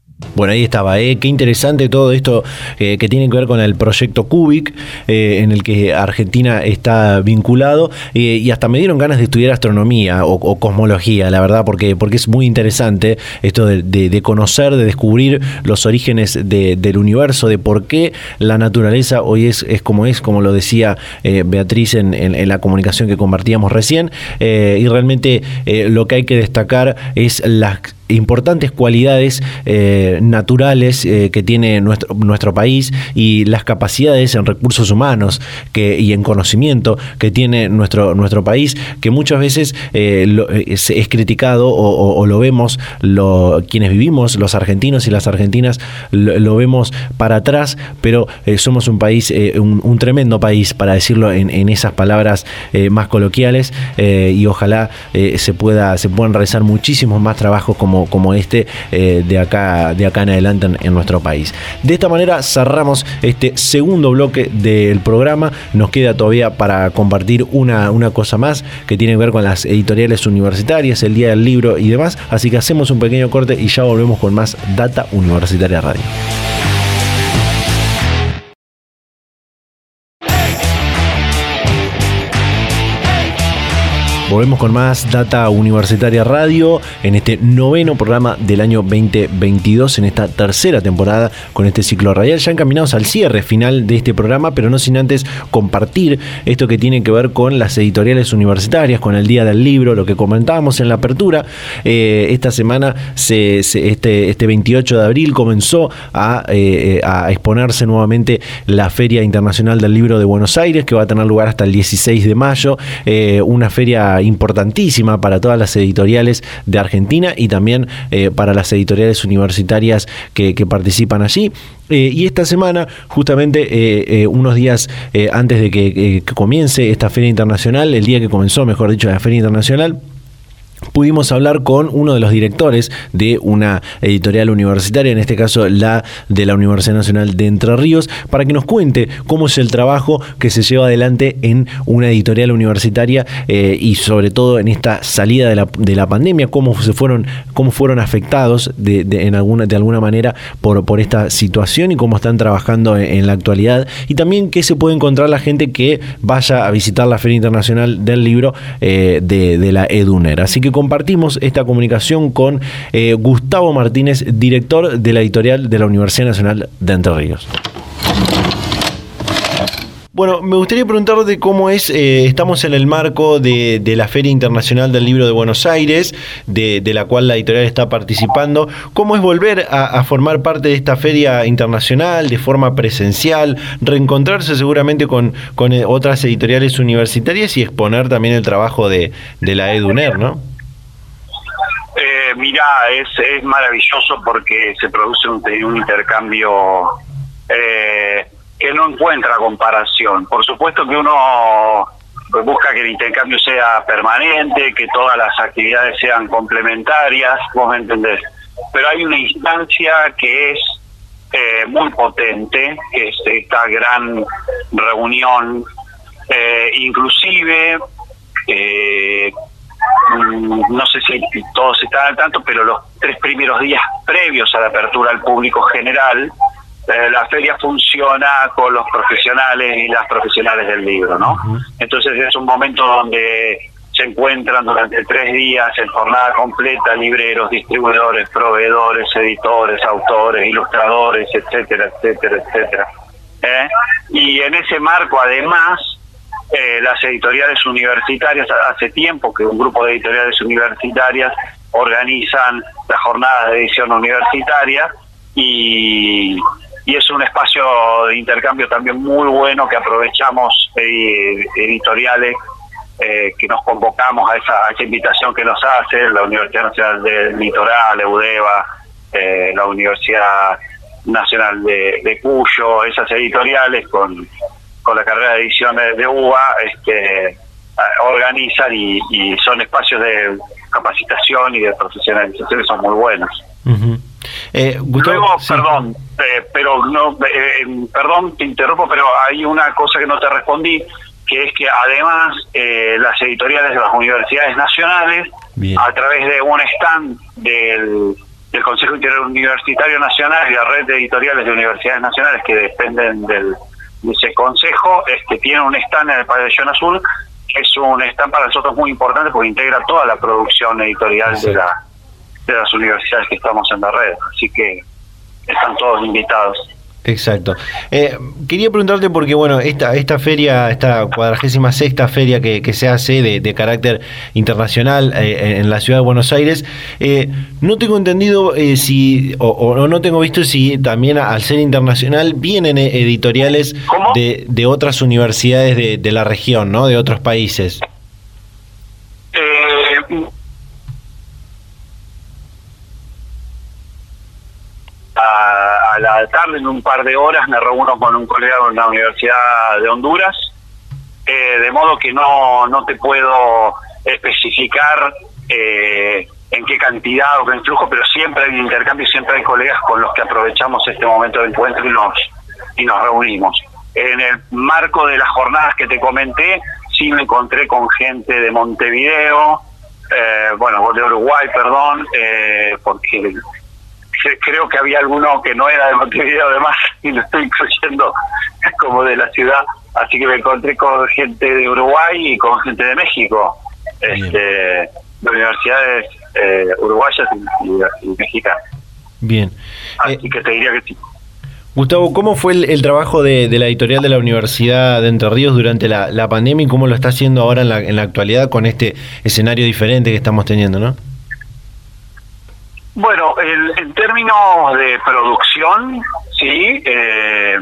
S1: Bueno, ahí estaba, ¿eh? qué interesante todo esto eh, que tiene que ver con el proyecto Cubic, eh, en el que Argentina está vinculado, y hasta me dieron ganas de estudiar astronomía o, cosmología, la verdad, porque, porque es muy interesante esto de, conocer, de descubrir los orígenes del universo, de por qué la naturaleza hoy es, es como es, como lo decía Beatriz en, en, la comunicación que compartíamos recién, y realmente lo que hay que destacar es las importantes cualidades eh, naturales eh, que tiene nuestro, nuestro país y las capacidades en recursos humanos y en conocimiento que tiene nuestro, nuestro país, que muchas veces es, criticado o, lo vemos lo, quienes vivimos, los argentinos y las argentinas, lo, vemos para atrás, pero somos un país, un, tremendo país, para decirlo en, en esas palabras más coloquiales, y ojalá se, pueda, se puedan realizar muchísimos más trabajos como, como este eh, de, acá, de acá en adelante en, nuestro país. De esta manera cerramos este segundo bloque del programa. Nos queda todavía para compartir una, una cosa más que tiene que ver con las editoriales universitarias, el Día del Libro y demás. Así que hacemos un pequeño corte y ya volvemos con más Data Universitaria Radio. Volvemos con más Data Universitaria Radio en este noveno programa del año 2022, en esta tercera temporada con este ciclo radial. Ya encaminados al cierre final de este programa, pero no sin antes compartir esto que tiene que ver con las editoriales universitarias, con el Día del Libro, lo que comentábamos en la apertura. Eh, esta semana, se, este, este 28 de abril, comenzó a, eh, a exponerse nuevamente la Feria Internacional del Libro de Buenos Aires, que va a tener lugar hasta el 16 de mayo. Eh, una feria importantísima para todas las editoriales de Argentina y también eh, para las editoriales universitarias que, participan allí. Eh, y esta semana, justamente eh, unos días antes de que, comience esta feria internacional, el día que comenzó, mejor dicho, la feria internacional, pudimos hablar con uno de los directores de una editorial universitaria, en este caso la de la Universidad Nacional de Entre Ríos, para que nos cuente cómo es el trabajo que se lleva adelante en una editorial universitaria eh, y sobre todo en esta salida de la, de la, pandemia, cómo se fueron, cómo fueron afectados de, en alguna, de alguna manera por, por esta situación y cómo están trabajando en, la actualidad y también qué se puede encontrar la gente que vaya a visitar la Feria Internacional del Libro eh, de, de la EDUNER. Así que compartimos esta comunicación con eh, Gustavo Martínez, director de la editorial de la Universidad Nacional de Entre Ríos. Bueno, me gustaría preguntar de cómo es, eh, estamos en el marco de, la Feria Internacional del Libro de Buenos Aires, de, la cual la editorial está participando. ¿Cómo es volver a, formar parte de esta feria internacional de forma presencial, reencontrarse seguramente con, eh, otras editoriales universitarias y exponer también el trabajo de la EDUNER, ¿no?
S5: Eh, mira, es, es maravilloso porque se produce un, intercambio eh, que no encuentra comparación. Por supuesto que uno busca que el intercambio sea permanente, que todas las actividades sean complementarias, vos me entendés. Pero hay una instancia que es eh, muy potente, que es esta gran reunión, eh, inclusive eh, no sé si todos están al tanto, pero los tres primeros días previos a la apertura al público general, eh, la feria funciona con los profesionales y las profesionales del libro, ¿no? Entonces es un momento donde se encuentran durante tres días en jornada completa libreros, distribuidores, proveedores, editores, autores, ilustradores, etcétera, etcétera, etcétera. ¿eh? Y en ese marco, además, eh, las editoriales universitarias, hace tiempo que un grupo de editoriales universitarias organizan las jornadas de edición universitaria y, es un espacio de intercambio también muy bueno que aprovechamos eh, editoriales eh, que nos convocamos a esa, invitación que nos hace la Universidad Nacional del Litoral, EUDEVA, la Universidad Nacional de, de Cuyo, esas editoriales con con la carrera de edición de, UBA este, organizan y, son espacios de capacitación y de profesionalización que son muy buenos. Eh, Luego, perdón, eh, pero no, eh, perdón, te interrumpo, pero hay una cosa que no te respondí, que es que además las editoriales de las universidades nacionales, a través de un stand del, del Consejo Interuniversitario Nacional y la red de editoriales de universidades nacionales que dependen del ese consejo este, tiene un stand en el pabellón azul, que es un stand para nosotros muy importante porque integra toda la producción editorial de, de las universidades que estamos en la red. Así que están todos invitados.
S1: Exacto. Eh, quería preguntarte porque, bueno, esta, esta feria, esta cuadragésima sexta feria que, se hace de, carácter internacional eh, en la ciudad de Buenos Aires, eh, no tengo entendido si, o, no tengo visto si también al ser internacional vienen editoriales de, de, otras universidades de, de, la región, ¿no? De otros países.
S5: a, la tarde, en un par de horas, me reúno con un colega de la Universidad de Honduras, eh, de modo que no, no te puedo especificar eh, en qué cantidad o qué flujo, pero siempre hay intercambio y siempre hay colegas con los que aprovechamos este momento de encuentro y nos, y nos reunimos. En el marco de las jornadas que te comenté, sí me encontré con gente de Montevideo, eh, bueno, de Uruguay, perdón, eh, porque creo que había alguno que no era de Montevideo además y lo estoy incluyendo como de la ciudad, así que me encontré con gente de Uruguay y con gente de México, este, de universidades eh, uruguayas y, mexicanas.
S1: Bien.
S5: Así eh, que te diría que sí.
S1: Gustavo, ¿cómo fue el, trabajo de, la editorial de la Universidad de Entre Ríos durante la, pandemia y cómo lo está haciendo ahora en la, en la actualidad con este escenario diferente que estamos teniendo, no?
S5: Bueno, el, en términos de producción, sí, eh,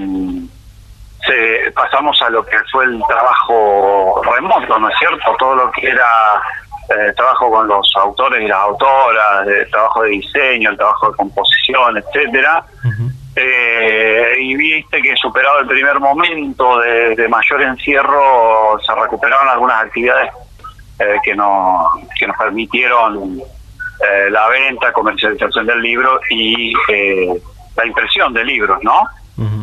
S5: se, pasamos a lo que fue el trabajo remoto, ¿no es cierto? Todo lo que era eh, trabajo con los autores y las autoras, el trabajo de diseño, el trabajo de composición, etcétera. eh, y viste que superado el primer momento de, mayor encierro, se recuperaron algunas actividades eh, que, no, que nos permitieron eh, la venta, comercialización del libro y eh, la impresión de libros, ¿no?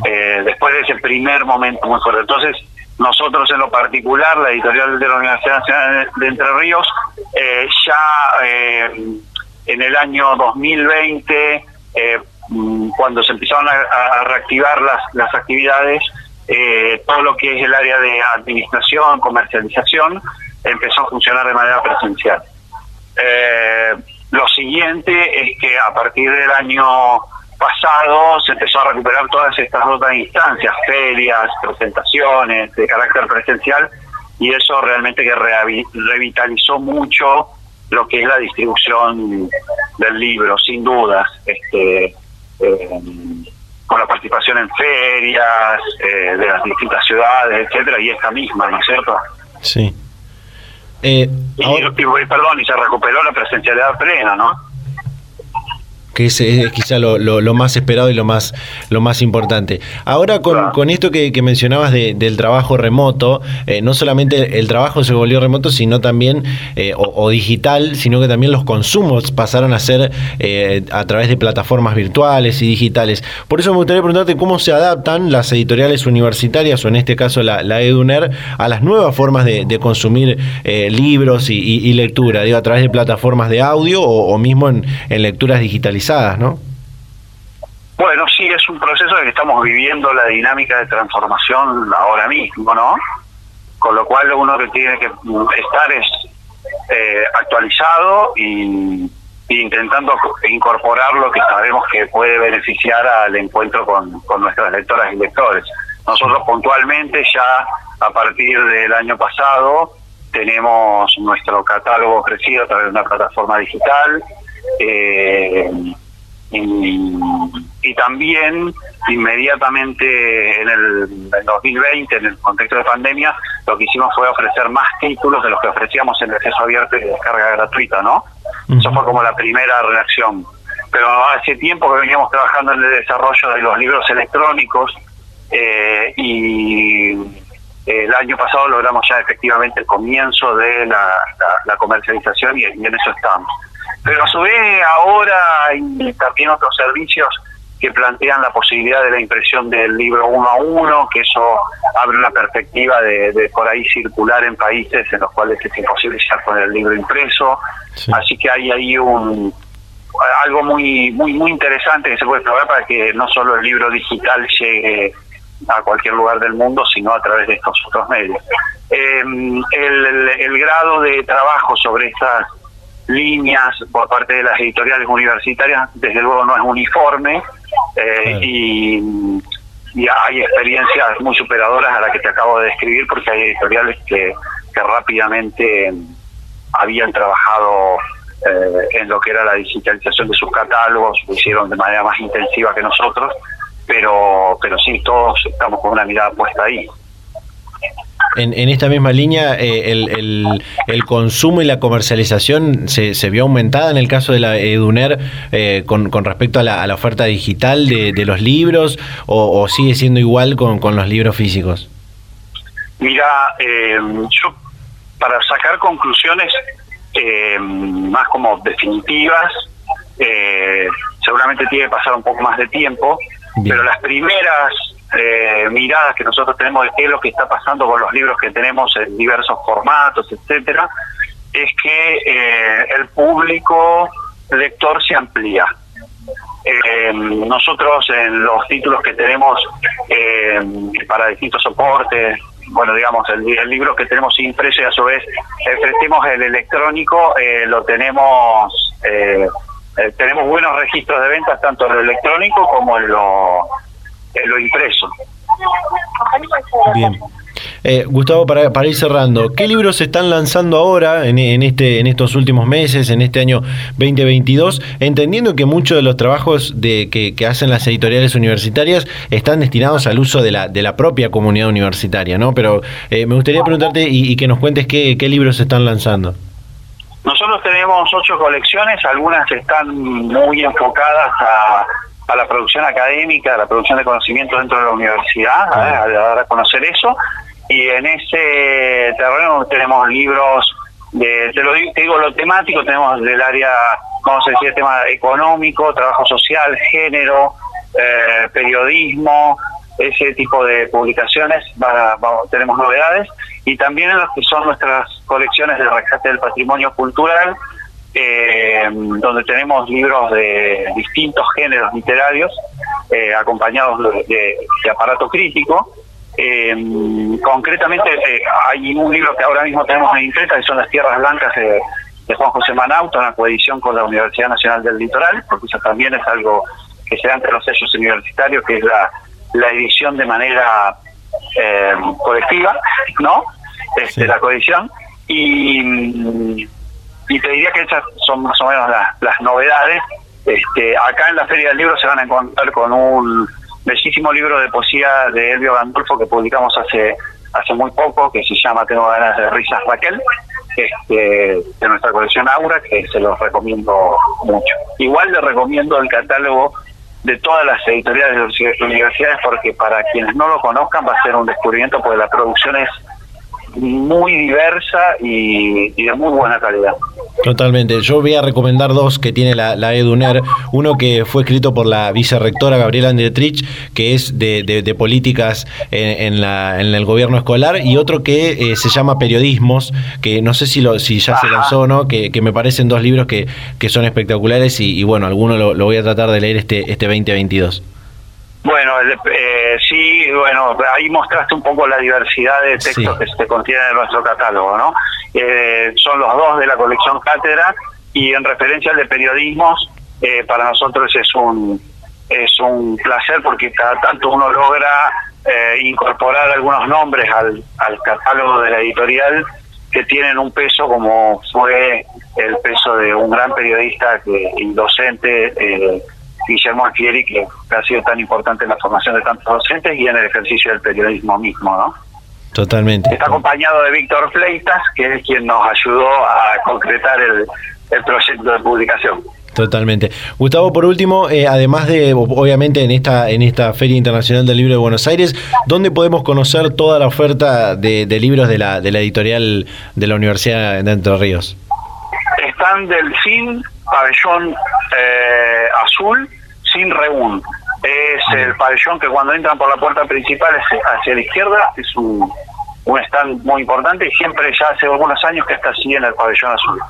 S5: Eh, después de ese primer momento muy fuerte. Entonces, nosotros en lo particular, la editorial de la Universidad Nacional de Entre Ríos, ya en el año 2020, mm, cuando se empezaron a, reactivar las, las actividades, todo lo que es el área de administración, comercialización, empezó a funcionar de manera presencial. Eh, lo siguiente es que a partir del año pasado se empezó a recuperar todas estas otras instancias, ferias, presentaciones de carácter presencial, y eso realmente que revitalizó mucho lo que es la distribución del libro, sin dudas, este, eh, con la participación en ferias eh, de las distintas ciudades, etcétera, y esta misma, ¿no es cierto?
S1: Sí.
S5: Eh, y, perdón, y se recuperó la presencialidad plena, ¿no?
S1: Que es, quizá lo, lo, más esperado y lo más, lo más importante. Ahora, con, con esto que, mencionabas del trabajo remoto, eh, no solamente el trabajo se volvió remoto, sino también, eh, o, digital, sino que también los consumos pasaron a ser eh, a través de plataformas virtuales y digitales. Por eso me gustaría preguntarte cómo se adaptan las editoriales universitarias, o en este caso la, la EDUNER, a las nuevas formas de, consumir libros y, lectura, digo, a través de plataformas de audio o, mismo en, en lecturas digitalizadas. ¿No?
S5: Bueno, sí, es un proceso que estamos viviendo la dinámica de transformación ahora mismo, ¿no? Con lo cual uno que tiene que estar es eh, actualizado y, intentando incorporar lo que sabemos que puede beneficiar al encuentro con, con nuestras lectoras y lectores. Nosotros puntualmente ya a partir del año pasado tenemos nuestro catálogo crecido a través de una plataforma digital, eh, y, también inmediatamente en el 2020, en el contexto de pandemia, lo que hicimos fue ofrecer más títulos de los que ofrecíamos en el acceso abierto y de descarga gratuita, ¿no? Eso fue como la primera reacción. Pero hace tiempo que veníamos trabajando en el desarrollo de los libros electrónicos eh, y el año pasado logramos ya efectivamente el comienzo de la, comercialización y en eso estamos pero a su vez ahora hay también otros servicios que plantean la posibilidad de la impresión del libro uno a uno, que eso abre una perspectiva de, por ahí circular en países en los cuales es imposible estar con el libro impreso. Así que hay ahí un algo muy muy muy interesante que se puede probar para que no solo el libro digital llegue a cualquier lugar del mundo, sino a través de estos otros medios. Eh, el, el grado de trabajo sobre estas líneas por parte de las editoriales universitarias, desde luego no es uniforme eh, y y hay experiencias muy superadoras a las que te acabo de describir porque hay editoriales que, que rápidamente habían trabajado eh, en lo que era la digitalización de sus catálogos, lo hicieron de manera más intensiva que nosotros, pero, pero sí, todos estamos con una mirada puesta ahí.
S1: En, en esta misma línea, eh, el, el, consumo y la comercialización se, se vio aumentada en el caso de la EDUNER eh, con, con, respecto a la, a la, oferta digital de, de los libros o, o, sigue siendo igual con, con los libros físicos?
S5: Mira, eh, yo para sacar conclusiones eh, más como definitivas, eh, seguramente tiene que pasar un poco más de tiempo, Bien. pero las primeras eh, miradas que nosotros tenemos de qué es lo que está pasando con los libros que tenemos en diversos formatos, etcétera, es que eh, el público lector se amplía. Eh, nosotros en los títulos que tenemos eh, para distintos soportes, bueno, digamos, el, el, libro que tenemos impreso y a su vez ofrecemos el electrónico, lo tenemos, tenemos buenos registros de ventas tanto en lo electrónico como en lo, en lo impreso.
S1: Bien. Eh, Gustavo, para, para, ir cerrando, ¿qué libros se están lanzando ahora en, en, este, en estos últimos meses, en este año 2022? Entendiendo que muchos de los trabajos de, que, que, hacen las editoriales universitarias están destinados al uso de la, de la propia comunidad universitaria, ¿no? Pero eh, me gustaría preguntarte y, y, que nos cuentes qué, qué libros se están lanzando.
S5: Nosotros tenemos ocho colecciones, algunas están muy enfocadas a a la producción académica, a la producción de conocimiento dentro de la universidad, ah. ¿eh? a dar a conocer eso. Y en ese terreno tenemos libros, de, te lo digo, te digo lo temático, tenemos del área, vamos a decir, tema económico, trabajo social, género, eh, periodismo, ese tipo de publicaciones, va, va, tenemos novedades. Y también en los que son nuestras colecciones de rescate del patrimonio cultural, eh, donde tenemos libros de distintos géneros literarios, eh, acompañados de, de, de, aparato crítico. Eh, concretamente, hay un libro que ahora mismo tenemos en imprenta, que son Las Tierras Blancas de, de Juan José Manauto, una coedición con la Universidad Nacional del Litoral, porque eso también es algo que se da entre los sellos universitarios, que es la, la edición de manera colectiva, ¿no? Este, sí. La coedición. Y y te diría que esas son más o menos las, las novedades. Este, acá en la Feria del Libro se van a encontrar con un bellísimo libro de poesía de Elvio Gandolfo que publicamos hace hace muy poco, que se llama Tengo ganas de risas Raquel, este, de nuestra colección Aura, que se los recomiendo mucho. Igual le recomiendo el catálogo de todas las editoriales de universidades porque para quienes no lo conozcan va a ser un descubrimiento porque la producción es muy diversa y, y, de muy buena calidad.
S1: Totalmente. Yo voy a recomendar dos que tiene la, la EDUNER. Uno que fue escrito por la vicerrectora Gabriela Andretrich, que es de, de, de políticas en, en, la, en, el gobierno escolar, y otro que eh, se llama Periodismos, que no sé si, lo, si ya Ajá. se lanzó o no, que, que, me parecen dos libros que, que son espectaculares y, y bueno, alguno lo, lo, voy a tratar de leer este, este 2022.
S5: Bueno, eh, sí, bueno, ahí mostraste un poco la diversidad de textos sí. que se contienen en nuestro catálogo, ¿no? Eh, son los dos de la colección Cátedra y en referencia al de periodismos, eh, para nosotros es un es un placer porque cada tanto uno logra eh, incorporar algunos nombres al, al catálogo de la editorial que tienen un peso como fue el peso de un gran periodista que, y docente eh, Guillermo Alfieri, que ha sido tan importante en la formación de tantos docentes y en el ejercicio del periodismo mismo, ¿no?
S1: Totalmente.
S5: Está acompañado de Víctor Fleitas, que es quien nos ayudó a concretar el, el proyecto de publicación.
S1: Totalmente. Gustavo, por último, eh, además de, obviamente, en esta, en esta Feria Internacional del Libro de Buenos Aires, ¿dónde podemos conocer toda la oferta de, de libros de la, de la editorial de la Universidad de Entre Ríos?
S5: Están del CIN, pabellón eh, azul, sin reún. Es el pabellón que cuando entran por la puerta principal es hacia la izquierda, es un, un stand muy importante y siempre ya hace algunos años que está así en el pabellón azul.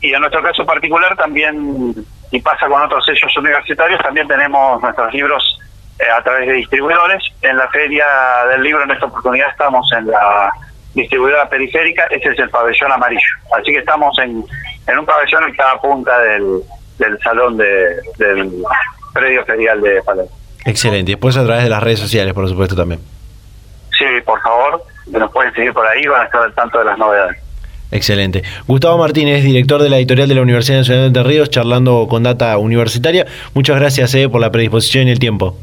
S5: Y en nuestro caso particular también, y pasa con otros sellos universitarios, también tenemos nuestros libros eh, a través de distribuidores. En la Feria del Libro en esta oportunidad estamos en la distribuidora periférica, ese es el pabellón amarillo. Así que estamos en, en un pabellón en cada punta del, del salón de, del predio ferial de Palermo.
S1: Excelente. Y después a través de las redes sociales, por supuesto, también.
S5: Sí, por favor, nos pueden seguir por ahí, van a estar al tanto de las novedades.
S1: Excelente. Gustavo Martínez, director de la editorial de la Universidad Nacional de Entre Ríos, charlando con Data Universitaria. Muchas gracias eh, por la predisposición y el tiempo.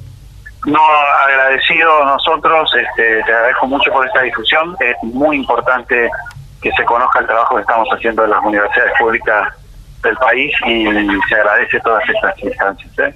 S5: No, agradecido nosotros, este, te agradezco mucho por esta discusión. Es muy importante que se conozca el trabajo que estamos haciendo en las universidades públicas del país y se agradece todas estas instancias. ¿eh?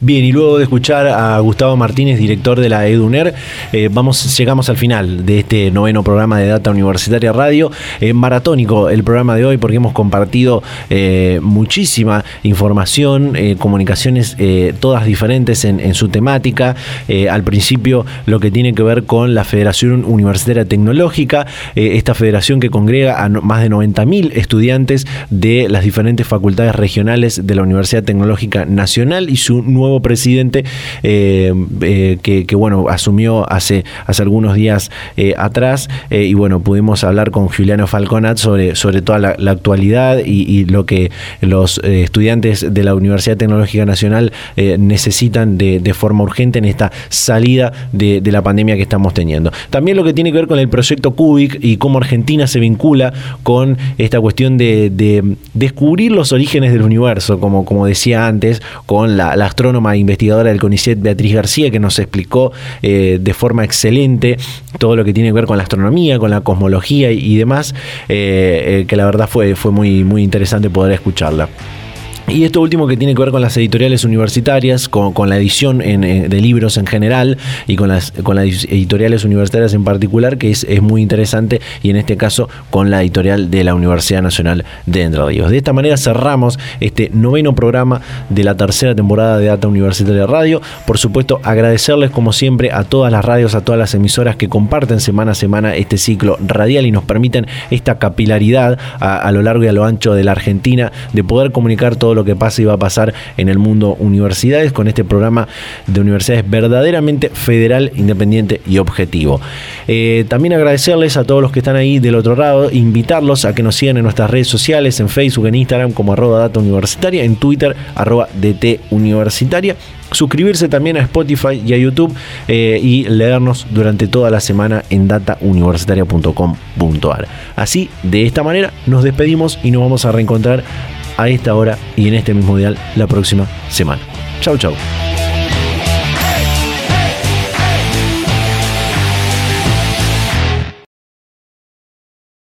S1: Bien, y luego de escuchar a Gustavo Martínez, director de la EDUNER, eh, vamos, llegamos al final de este noveno programa de Data Universitaria Radio. Eh, maratónico el programa de hoy porque hemos compartido eh, muchísima información, comunicaciones todas diferentes en, su temática. al principio lo que tiene que ver con la Federación Universitaria Tecnológica, esta federación que congrega a más de 90.000 estudiantes de las diferentes facultades regionales de la Universidad Tecnológica Nacional y su nuevo presidente eh, eh, que, bueno, asumió hace, hace algunos días eh, atrás y bueno, pudimos hablar con Juliano Falconat sobre, sobre toda la, actualidad y, lo que los estudiantes de la Universidad Tecnológica Nacional necesitan de, forma urgente en esta salida de, la pandemia que estamos teniendo. También lo que tiene que ver con el proyecto Cubic y cómo Argentina se vincula con esta cuestión de, descubrir los orígenes del universo, como, como decía antes, con la astrónoma investigadora del CONICET, Beatriz García, que nos explicó eh, de forma excelente todo lo que tiene que ver con la astronomía, con la cosmología y, demás, eh, eh, que la verdad fue, fue muy, muy interesante poder escucharla. Y esto último que tiene que ver con las editoriales universitarias, con, la edición de libros en general y con las, con las editoriales universitarias en particular, que es, muy interesante, y en este caso con la editorial de la Universidad Nacional de Entre Ríos. De esta manera cerramos este noveno programa de la tercera temporada de Data Universitaria Radio. Por supuesto, agradecerles como siempre a todas las radios, a todas las emisoras que comparten semana a semana este ciclo radial y nos permiten esta capilaridad a, lo largo y a lo ancho de la Argentina de poder comunicar lo que pasa y va a pasar en el mundo universidades con este programa de universidades verdaderamente federal, independiente y objetivo. Eh, también agradecerles a todos los que están ahí del otro lado, invitarlos a que nos sigan en nuestras redes sociales, en Facebook, en Instagram como arroba data universitaria, en Twitter arroba DT universitaria suscribirse también a Spotify y a YouTube eh, y leernos durante toda la semana en datauniversitaria.com.ar. Así, de esta manera, nos despedimos y nos vamos a reencontrar a esta hora y en este mismo dial la próxima semana. Chau, chau.